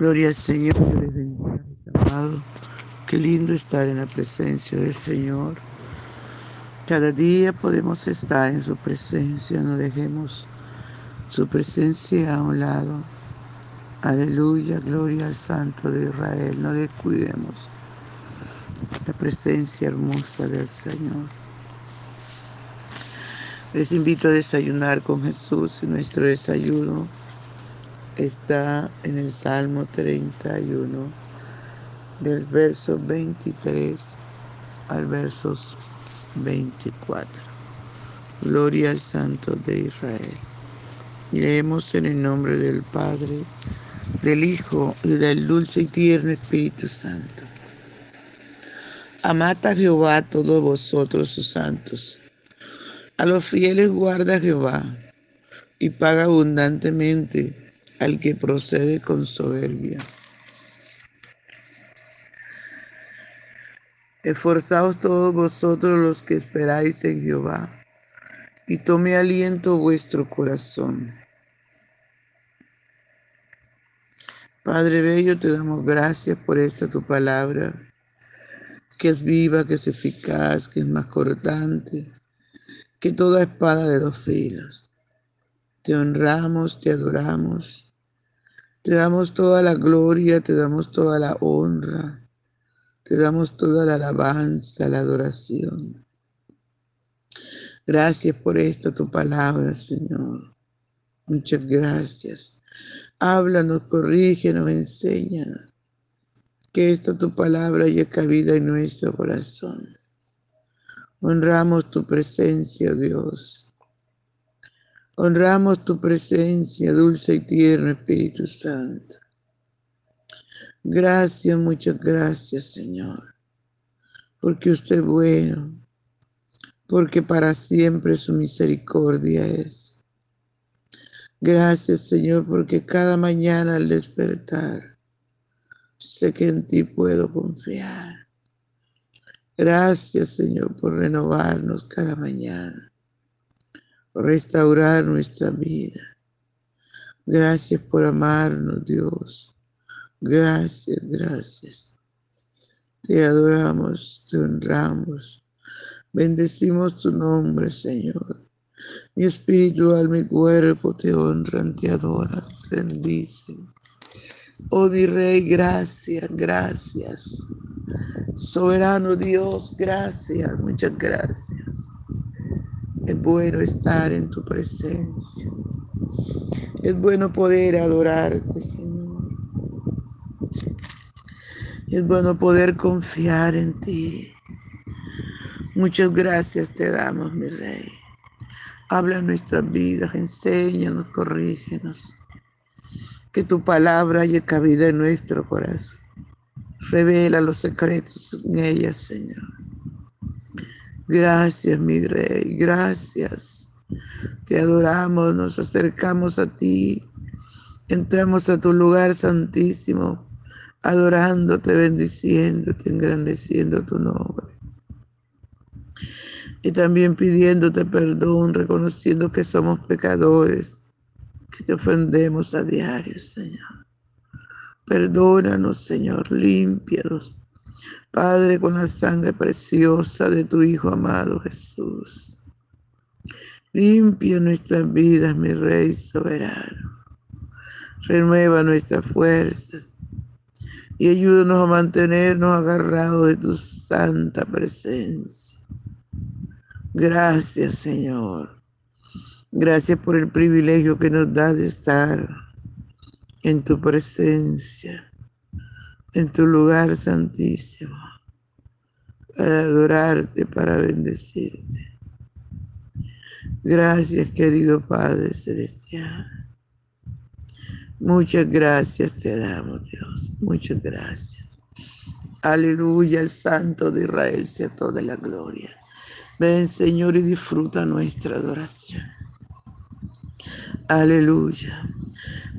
Gloria al Señor, les amado. Qué lindo estar en la presencia del Señor. Cada día podemos estar en su presencia, no dejemos su presencia a un lado. Aleluya, gloria al Santo de Israel, no descuidemos la presencia hermosa del Señor. Les invito a desayunar con Jesús y nuestro desayuno está en el Salmo 31, del verso 23 al verso 24. Gloria al Santo de Israel. Leemos en el nombre del Padre, del Hijo y del dulce y tierno Espíritu Santo. Amad a Jehová todos vosotros sus santos. A los fieles guarda Jehová y paga abundantemente al que procede con soberbia. Esforzaos todos vosotros los que esperáis en Jehová, y tome aliento vuestro corazón. Padre Bello, te damos gracias por esta tu palabra, que es viva, que es eficaz, que es más cortante, que toda espada de dos filos. Te honramos, te adoramos te damos toda la gloria, te damos toda la honra, te damos toda la alabanza, la adoración. Gracias por esta tu palabra, Señor. Muchas gracias. Háblanos, corrígenos, enséñanos. Que esta tu palabra haya cabida en nuestro corazón. Honramos tu presencia, Dios. Honramos tu presencia, dulce y tierno Espíritu Santo. Gracias, muchas gracias, Señor, porque usted es bueno, porque para siempre su misericordia es. Gracias, Señor, porque cada mañana al despertar sé que en ti puedo confiar. Gracias, Señor, por renovarnos cada mañana restaurar nuestra vida. Gracias por amarnos, Dios. Gracias, gracias. Te adoramos, te honramos. Bendecimos tu nombre, Señor. Mi espíritu, alma y cuerpo te honran, te adoran, te bendicen. Oh mi Rey, gracias, gracias. Soberano Dios, gracias, muchas gracias. Es bueno estar en tu presencia. Es bueno poder adorarte, Señor. Es bueno poder confiar en ti. Muchas gracias te damos, mi Rey. Habla nuestras vidas, enséñanos, corrígenos. Que tu palabra haya cabida en nuestro corazón. Revela los secretos en ellas, Señor. Gracias, mi rey, gracias. Te adoramos, nos acercamos a ti, entramos a tu lugar santísimo, adorándote, bendiciéndote, engrandeciendo tu nombre. Y también pidiéndote perdón, reconociendo que somos pecadores, que te ofendemos a diario, Señor. Perdónanos, Señor, límpianos Padre, con la sangre preciosa de tu Hijo amado Jesús. Limpia nuestras vidas, mi Rey soberano. Renueva nuestras fuerzas y ayúdanos a mantenernos agarrados de tu santa presencia. Gracias, Señor. Gracias por el privilegio que nos da de estar en tu presencia en tu lugar santísimo, para adorarte, para bendecirte. Gracias, querido Padre Celestial. Muchas gracias te damos, Dios. Muchas gracias. Aleluya, el Santo de Israel sea toda la gloria. Ven, Señor, y disfruta nuestra adoración. Aleluya.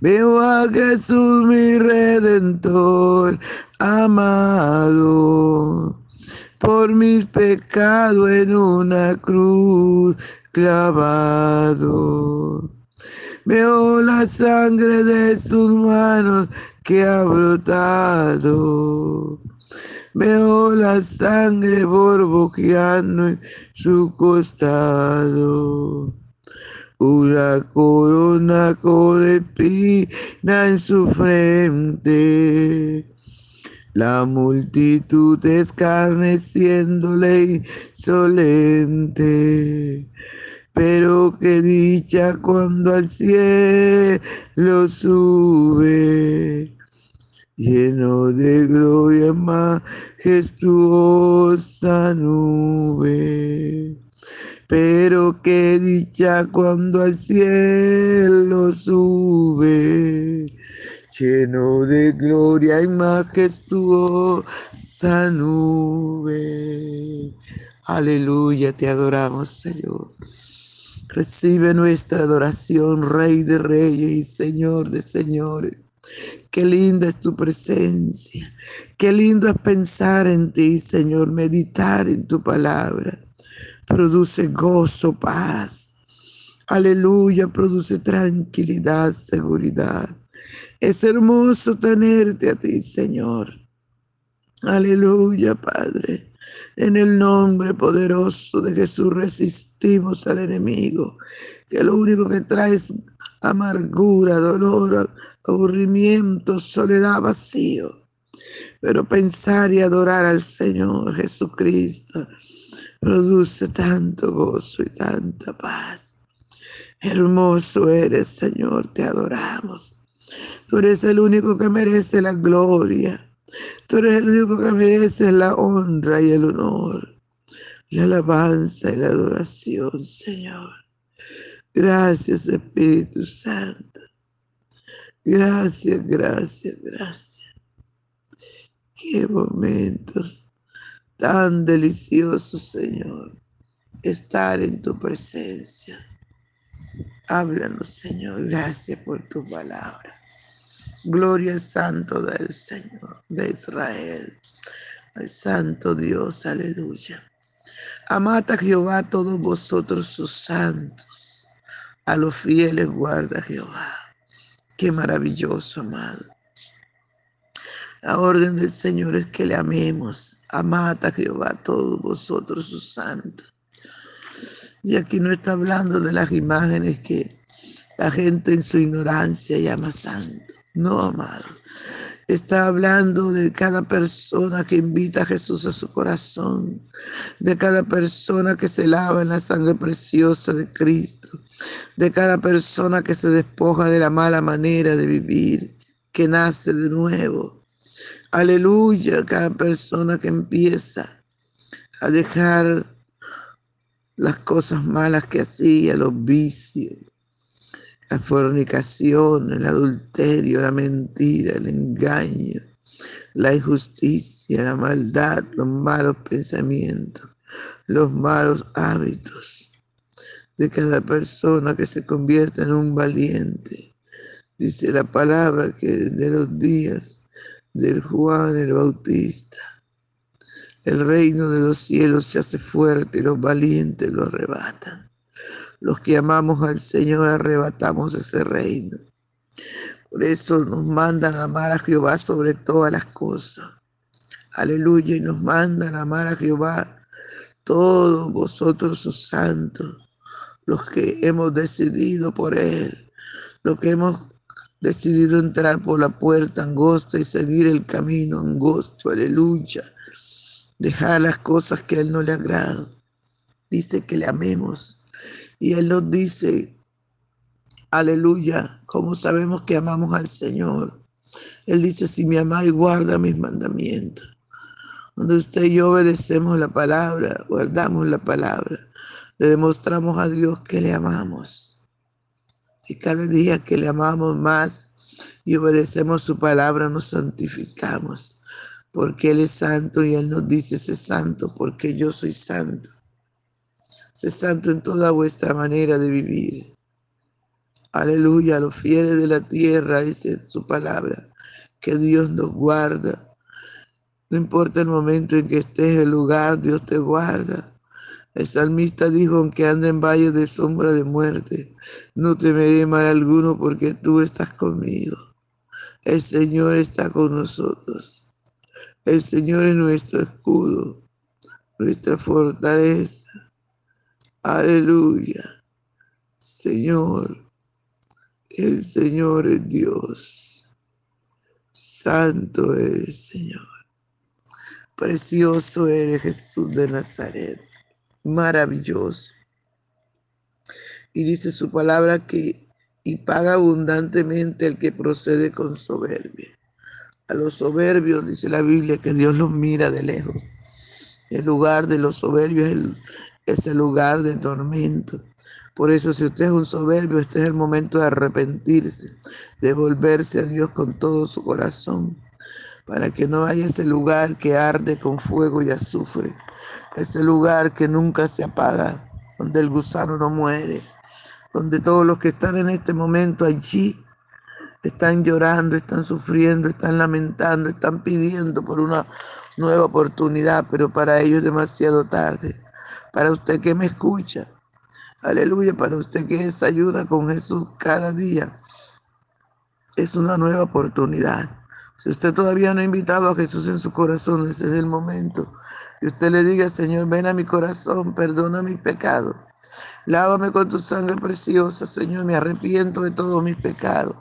Veo a Jesús mi redentor amado por mis pecados en una cruz clavado. Veo la sangre de sus manos que ha brotado. Veo la sangre borbojeando en su costado. Una corona con espina en su frente la multitud escarneciéndole insolente. Pero qué dicha cuando al cielo sube, lleno de gloria majestuosa nube. Pero qué dicha cuando al cielo sube lleno de gloria y majestuosa nube. Aleluya, te adoramos, Señor. Recibe nuestra adoración, Rey de Reyes y Señor de Señores. Qué linda es tu presencia. Qué lindo es pensar en ti, Señor, meditar en tu palabra. Produce gozo, paz. Aleluya, produce tranquilidad, seguridad. Es hermoso tenerte a ti, Señor. Aleluya, Padre. En el nombre poderoso de Jesús resistimos al enemigo, que lo único que trae es amargura, dolor, aburrimiento, soledad, vacío. Pero pensar y adorar al Señor Jesucristo produce tanto gozo y tanta paz. Hermoso eres, Señor, te adoramos. Tú eres el único que merece la gloria. Tú eres el único que merece la honra y el honor, la alabanza y la adoración, Señor. Gracias, Espíritu Santo. Gracias, gracias, gracias. Qué momentos tan deliciosos, Señor, estar en tu presencia. Háblanos, Señor. Gracias por tu palabra. Gloria al Santo del Señor, de Israel. Al Santo Dios, aleluya. Amad a Jehová todos vosotros sus santos. A los fieles guarda Jehová. Qué maravilloso, amado. La orden del Señor es que le amemos. Amad a Jehová todos vosotros sus santos. Y aquí no está hablando de las imágenes que la gente en su ignorancia llama santo. No, amado. Está hablando de cada persona que invita a Jesús a su corazón, de cada persona que se lava en la sangre preciosa de Cristo, de cada persona que se despoja de la mala manera de vivir, que nace de nuevo. Aleluya, cada persona que empieza a dejar las cosas malas que hacía, los vicios, la fornicación, el adulterio, la mentira, el engaño, la injusticia, la maldad, los malos pensamientos, los malos hábitos de cada persona que se convierta en un valiente. Dice la palabra que de los días del Juan el Bautista, el reino de los cielos se hace fuerte los valientes lo arrebatan. Los que amamos al Señor arrebatamos ese reino. Por eso nos mandan amar a Jehová sobre todas las cosas. Aleluya. Y nos mandan amar a Jehová todos vosotros sus santos, los que hemos decidido por Él, los que hemos decidido entrar por la puerta angosta y seguir el camino angosto. Aleluya. Dejar las cosas que a Él no le agradan. Dice que le amemos y Él nos dice, aleluya, como sabemos que amamos al Señor. Él dice, si me amáis, guarda mis mandamientos. Cuando usted y yo obedecemos la palabra, guardamos la palabra, le demostramos a Dios que le amamos. Y cada día que le amamos más y obedecemos su palabra, nos santificamos. Porque Él es santo y Él nos dice, sé santo porque yo soy santo. Sé santo en toda vuestra manera de vivir. Aleluya, los fieles de la tierra, dice su palabra, que Dios nos guarda. No importa el momento en que estés el lugar, Dios te guarda. El salmista dijo, aunque ande en valle de sombra de muerte, no temeré mal alguno porque tú estás conmigo. El Señor está con nosotros. El Señor es nuestro escudo, nuestra fortaleza. Aleluya. Señor, el Señor es Dios. Santo eres, Señor. Precioso eres Jesús de Nazaret. Maravilloso. Y dice su palabra que y paga abundantemente el que procede con soberbia. A los soberbios, dice la Biblia, que Dios los mira de lejos. El lugar de los soberbios es el, ese lugar de tormento. Por eso si usted es un soberbio, este es el momento de arrepentirse, de volverse a Dios con todo su corazón, para que no haya ese lugar que arde con fuego y azufre, ese lugar que nunca se apaga, donde el gusano no muere, donde todos los que están en este momento allí están llorando, están sufriendo, están lamentando, están pidiendo por una nueva oportunidad, pero para ellos es demasiado tarde para usted que me escucha. Aleluya, para usted que desayuna con Jesús cada día. Es una nueva oportunidad. Si usted todavía no ha invitado a Jesús en su corazón, ese es el momento. Y usted le diga, Señor, ven a mi corazón, perdona mi pecado. Lávame con tu sangre preciosa, Señor, me arrepiento de todos mis pecados.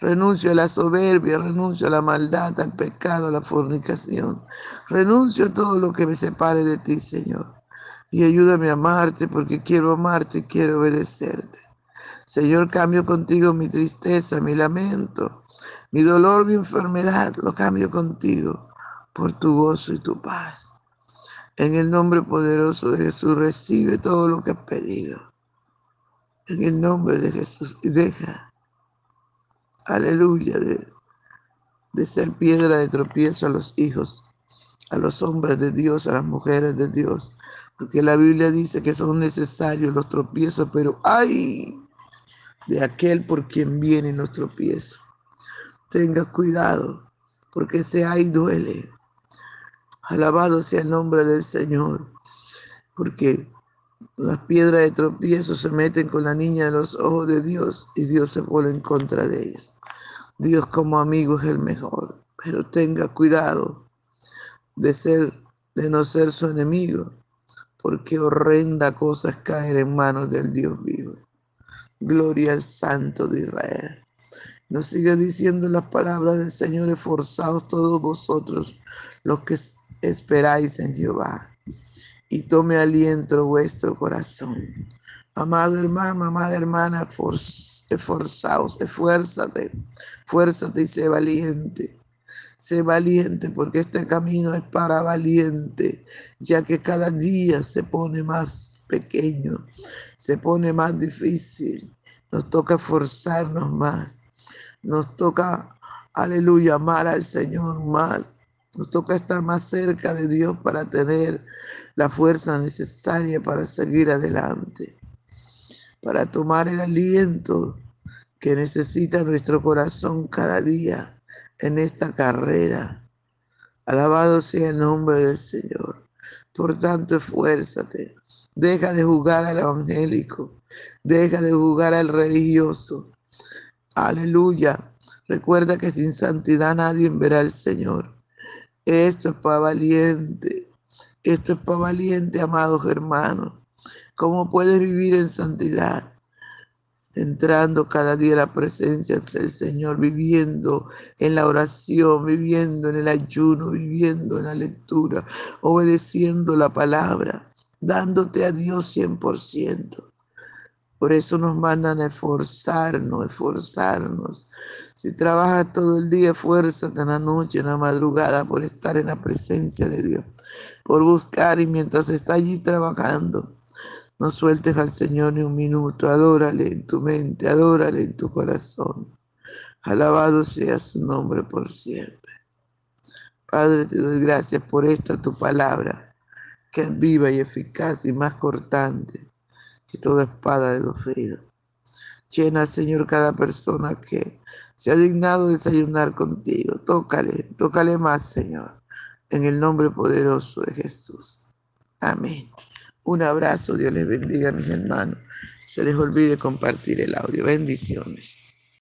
Renuncio a la soberbia, renuncio a la maldad, al pecado, a la fornicación. Renuncio a todo lo que me separe de ti, Señor y ayúdame a amarte porque quiero amarte y quiero obedecerte. Señor, cambio contigo mi tristeza, mi lamento, mi dolor, mi enfermedad, lo cambio contigo por tu gozo y tu paz. En el nombre poderoso de Jesús recibe todo lo que has pedido. En el nombre de Jesús y deja, aleluya, de, de ser piedra de tropiezo a los hijos, a los hombres de Dios, a las mujeres de Dios, porque la Biblia dice que son necesarios los tropiezos, pero ¡ay! De aquel por quien viene nuestro tropiezo. Tenga cuidado, porque ese ay duele. Alabado sea el nombre del Señor, porque las piedras de tropiezo se meten con la niña de los ojos de Dios y Dios se pone en contra de ellos. Dios como amigo es el mejor, pero tenga cuidado de ser, de no ser su enemigo, porque horrenda cosa es caer en manos del Dios vivo. Gloria al Santo de Israel. Nos sigue diciendo las palabras del Señor, esforzados todos vosotros los que esperáis en Jehová, y tome aliento vuestro corazón. Amado hermano, amada hermana, esforzaos, esfuérzate, esfuérzate y sé valiente. Sé valiente porque este camino es para valiente, ya que cada día se pone más pequeño, se pone más difícil. Nos toca esforzarnos más. Nos toca, aleluya, amar al Señor más. Nos toca estar más cerca de Dios para tener la fuerza necesaria para seguir adelante, para tomar el aliento que necesita nuestro corazón cada día en esta carrera. Alabado sea el nombre del Señor. Por tanto, esfuérzate. Deja de jugar al evangélico. Deja de jugar al religioso. Aleluya. Recuerda que sin santidad nadie verá al Señor. Esto es para valiente. Esto es para valiente, amados hermanos. ¿Cómo puedes vivir en santidad? Entrando cada día a la presencia del Señor, viviendo en la oración, viviendo en el ayuno, viviendo en la lectura, obedeciendo la palabra, dándote a Dios 100%. Por eso nos mandan a esforzarnos, esforzarnos. Si trabajas todo el día, esfuérzate en la noche, en la madrugada, por estar en la presencia de Dios, por buscar y mientras está allí trabajando, no sueltes al Señor ni un minuto, adórale en tu mente, adórale en tu corazón. Alabado sea su nombre por siempre. Padre, te doy gracias por esta tu palabra, que es viva y eficaz y más cortante que toda espada de dos filos. Llena, Señor, cada persona que se ha dignado desayunar contigo. Tócale, tócale más, Señor, en el nombre poderoso de Jesús. Amén. Un abrazo, Dios les bendiga, mis hermanos. Se les olvide compartir el audio. Bendiciones.